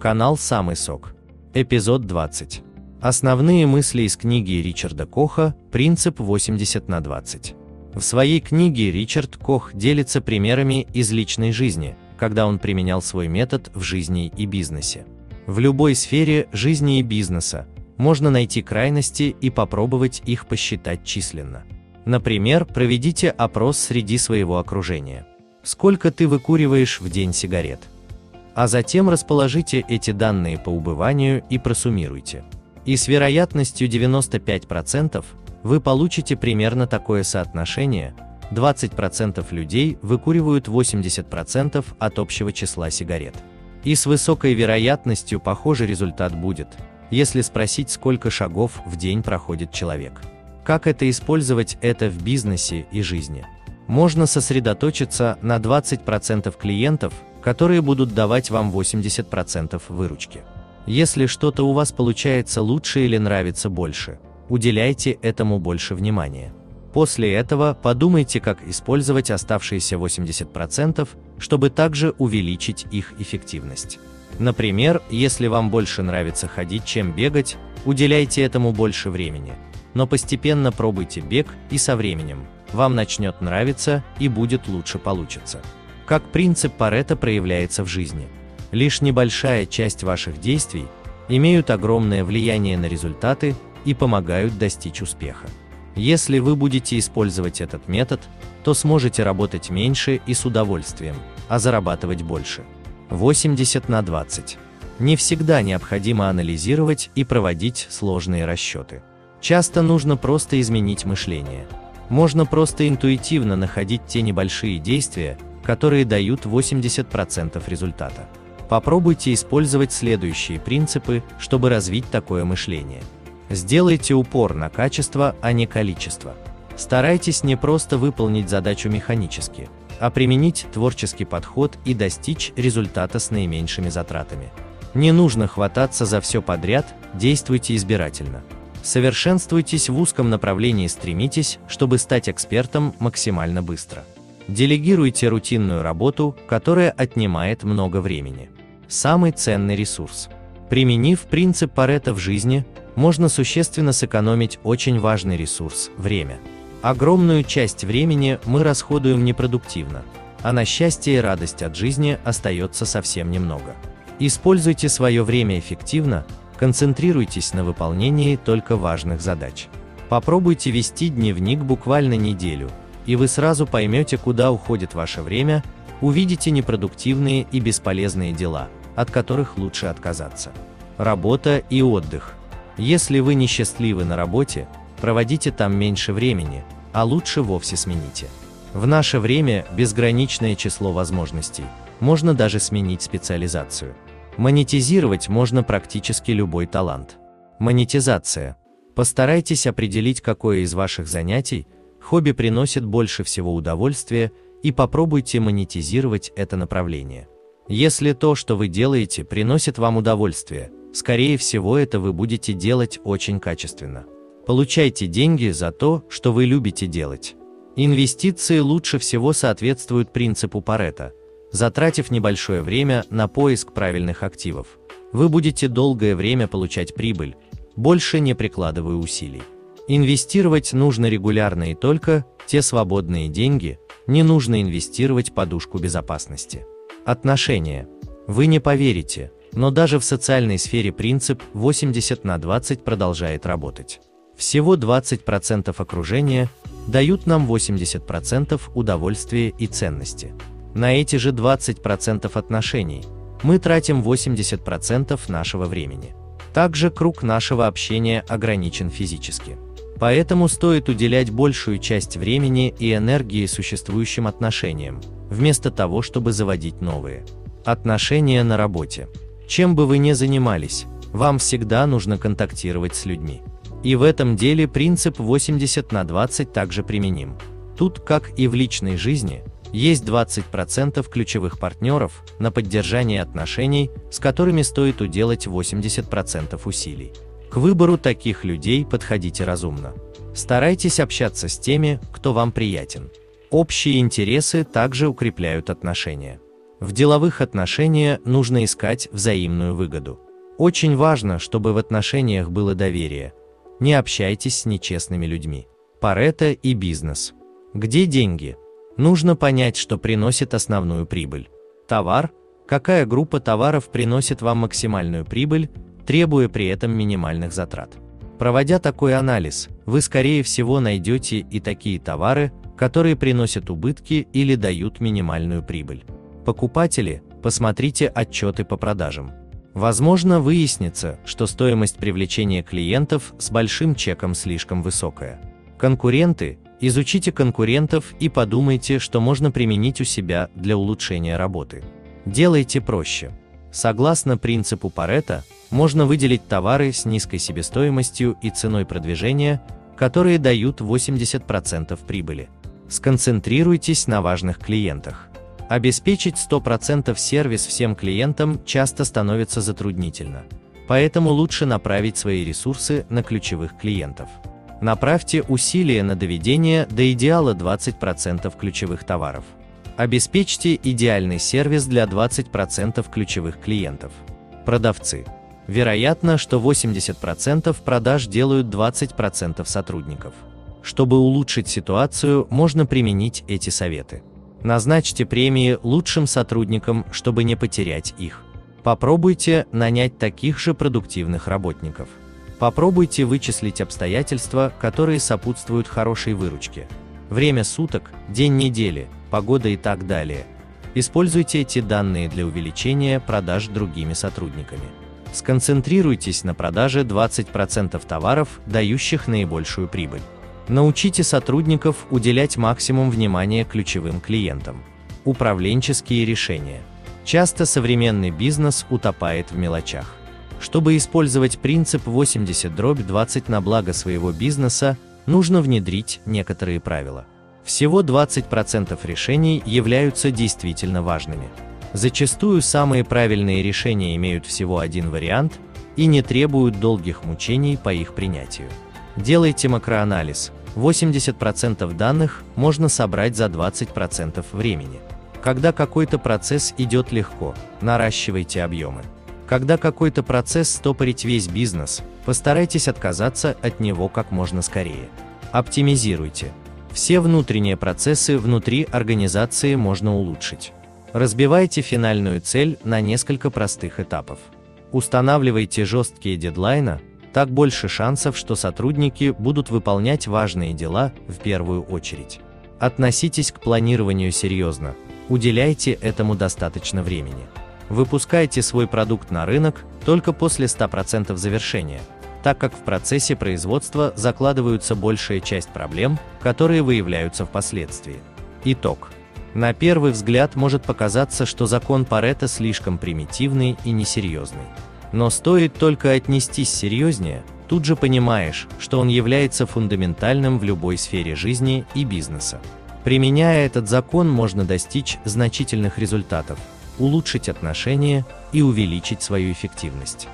Канал «Самый сок». Эпизод 20. Основные мысли из книги Ричарда Коха «Принцип 80 на 20». В своей книге Ричард Кох делится примерами из личной жизни, когда он применял свой метод в жизни и бизнесе. В любой сфере жизни и бизнеса можно найти крайности и попробовать их посчитать численно. Например, проведите опрос среди своего окружения. Сколько ты выкуриваешь в день сигарет? А затем расположите эти данные по убыванию и просуммируйте. И с вероятностью 95% вы получите примерно такое соотношение, 20% людей выкуривают 80% от общего числа сигарет. И с высокой вероятностью похожий результат будет, если спросить, сколько шагов в день проходит человек. Как это использовать это в бизнесе и жизни? Можно сосредоточиться на 20% клиентов, которые будут давать вам 80% выручки. Если что-то у вас получается лучше или нравится больше, уделяйте этому больше внимания. После этого подумайте, как использовать оставшиеся 80%, чтобы также увеличить их эффективность. Например, если вам больше нравится ходить, чем бегать, уделяйте этому больше времени. Но постепенно пробуйте бег, и со временем вам начнет нравиться и будет лучше получиться. Как принцип Паретта проявляется в жизни. Лишь небольшая часть ваших действий имеют огромное влияние на результаты и помогают достичь успеха. Если вы будете использовать этот метод, то сможете работать меньше и с удовольствием, а зарабатывать больше. 80 на 20. Не всегда необходимо анализировать и проводить сложные расчеты. Часто нужно просто изменить мышление. Можно просто интуитивно находить те небольшие действия, которые дают 80% результата. Попробуйте использовать следующие принципы, чтобы развить такое мышление. Сделайте упор на качество, а не количество. Старайтесь не просто выполнить задачу механически, а применить творческий подход и достичь результата с наименьшими затратами. Не нужно хвататься за все подряд, действуйте избирательно. Совершенствуйтесь в узком направлении, стремитесь, чтобы стать экспертом максимально быстро. Делегируйте рутинную работу, которая отнимает много времени. Самый ценный ресурс. Применив принцип Паретта в жизни, можно существенно сэкономить очень важный ресурс – время. Огромную часть времени мы расходуем непродуктивно, а на счастье и радость от жизни остается совсем немного. Используйте свое время эффективно, концентрируйтесь на выполнении только важных задач. Попробуйте вести дневник буквально неделю – и вы сразу поймете, куда уходит ваше время, увидите непродуктивные и бесполезные дела, от которых лучше отказаться. Работа и отдых. Если вы несчастливы на работе, проводите там меньше времени, а лучше вовсе смените. В наше время безграничное число возможностей, можно даже сменить специализацию. Монетизировать можно практически любой талант. Монетизация. Постарайтесь определить, какое из ваших занятий – Хобби приносит больше всего удовольствия, и попробуйте монетизировать это направление. Если то, что вы делаете, приносит вам удовольствие, скорее всего это вы будете делать очень качественно. Получайте деньги за то, что вы любите делать. Инвестиции лучше всего соответствуют принципу Паретта. Затратив небольшое время на поиск правильных активов, вы будете долгое время получать прибыль, больше не прикладывая усилий. Инвестировать нужно регулярно и только те свободные деньги, не нужно инвестировать подушку безопасности. Отношения. Вы не поверите, но даже в социальной сфере принцип 80 на 20 продолжает работать. Всего 20% окружения дают нам 80% удовольствия и ценности. На эти же 20% отношений мы тратим 80% нашего времени. Также круг нашего общения ограничен физически. Поэтому стоит уделять большую часть времени и энергии существующим отношениям, вместо того, чтобы заводить новые. Отношения на работе. Чем бы вы ни занимались, вам всегда нужно контактировать с людьми. И в этом деле принцип 80 на 20 также применим. Тут, как и в личной жизни, есть 20% ключевых партнеров на поддержание отношений, с которыми стоит уделать 80% усилий. К выбору таких людей подходите разумно. Старайтесь общаться с теми, кто вам приятен. Общие интересы также укрепляют отношения. В деловых отношениях нужно искать взаимную выгоду. Очень важно, чтобы в отношениях было доверие. Не общайтесь с нечестными людьми. Парето и бизнес. Где деньги? Нужно понять, что приносит основную прибыль. Товар? Какая группа товаров приносит вам максимальную прибыль, требуя при этом минимальных затрат? Проводя такой анализ, вы скорее всего найдете и такие товары, которые приносят убытки или дают минимальную прибыль. Покупатели, посмотрите отчеты по продажам. Возможно, выяснится, что стоимость привлечения клиентов с большим чеком слишком высокая. Конкуренты, изучите конкурентов и подумайте, что можно применить у себя для улучшения работы. Делайте проще. Согласно принципу Паретта, можно выделить товары с низкой себестоимостью и ценой продвижения, которые дают 80% прибыли. Сконцентрируйтесь на важных клиентах. Обеспечить 100% сервис всем клиентам часто становится затруднительно, поэтому лучше направить свои ресурсы на ключевых клиентов. Направьте усилия на доведение до идеала 20% ключевых товаров. Обеспечьте идеальный сервис для 20% ключевых клиентов. Продавцы. Вероятно, что 80% продаж делают 20% сотрудников. Чтобы улучшить ситуацию, можно применить эти советы. Назначьте премии лучшим сотрудникам, чтобы не потерять их. Попробуйте нанять таких же продуктивных работников. Попробуйте вычислить обстоятельства, которые сопутствуют хорошей выручке. Время суток, день недели, погода и так далее. Используйте эти данные для увеличения продаж другими сотрудниками. Сконцентрируйтесь на продаже 20% товаров, дающих наибольшую прибыль. Научите сотрудников уделять максимум внимания ключевым клиентам. Управленческие решения. Часто современный бизнес утопает в мелочах. Чтобы использовать принцип 80-20 на благо своего бизнеса, нужно внедрить некоторые правила. Всего 20% решений являются действительно важными. Зачастую самые правильные решения имеют всего один вариант и не требуют долгих мучений по их принятию. Делайте макроанализ. 80% данных можно собрать за 20% времени. Когда какой-то процесс идет легко, наращивайте объемы. Когда какой-то процесс стопорить весь бизнес, постарайтесь отказаться от него как можно скорее. Оптимизируйте. Все внутренние процессы внутри организации можно улучшить. Разбивайте финальную цель на несколько простых этапов. Устанавливайте жесткие дедлайны, так больше шансов, что сотрудники будут выполнять важные дела в первую очередь. Относитесь к планированию серьезно, уделяйте этому достаточно времени. Выпускайте свой продукт на рынок только после 100% завершения, так как в процессе производства закладываются большая часть проблем, которые выявляются впоследствии. Итог. На первый взгляд может показаться, что закон Паретта слишком примитивный и несерьезный. Но стоит только отнестись серьезнее, тут же понимаешь, что он является фундаментальным в любой сфере жизни и бизнеса. Применяя этот закон можно достичь значительных результатов, улучшить отношения и увеличить свою эффективность.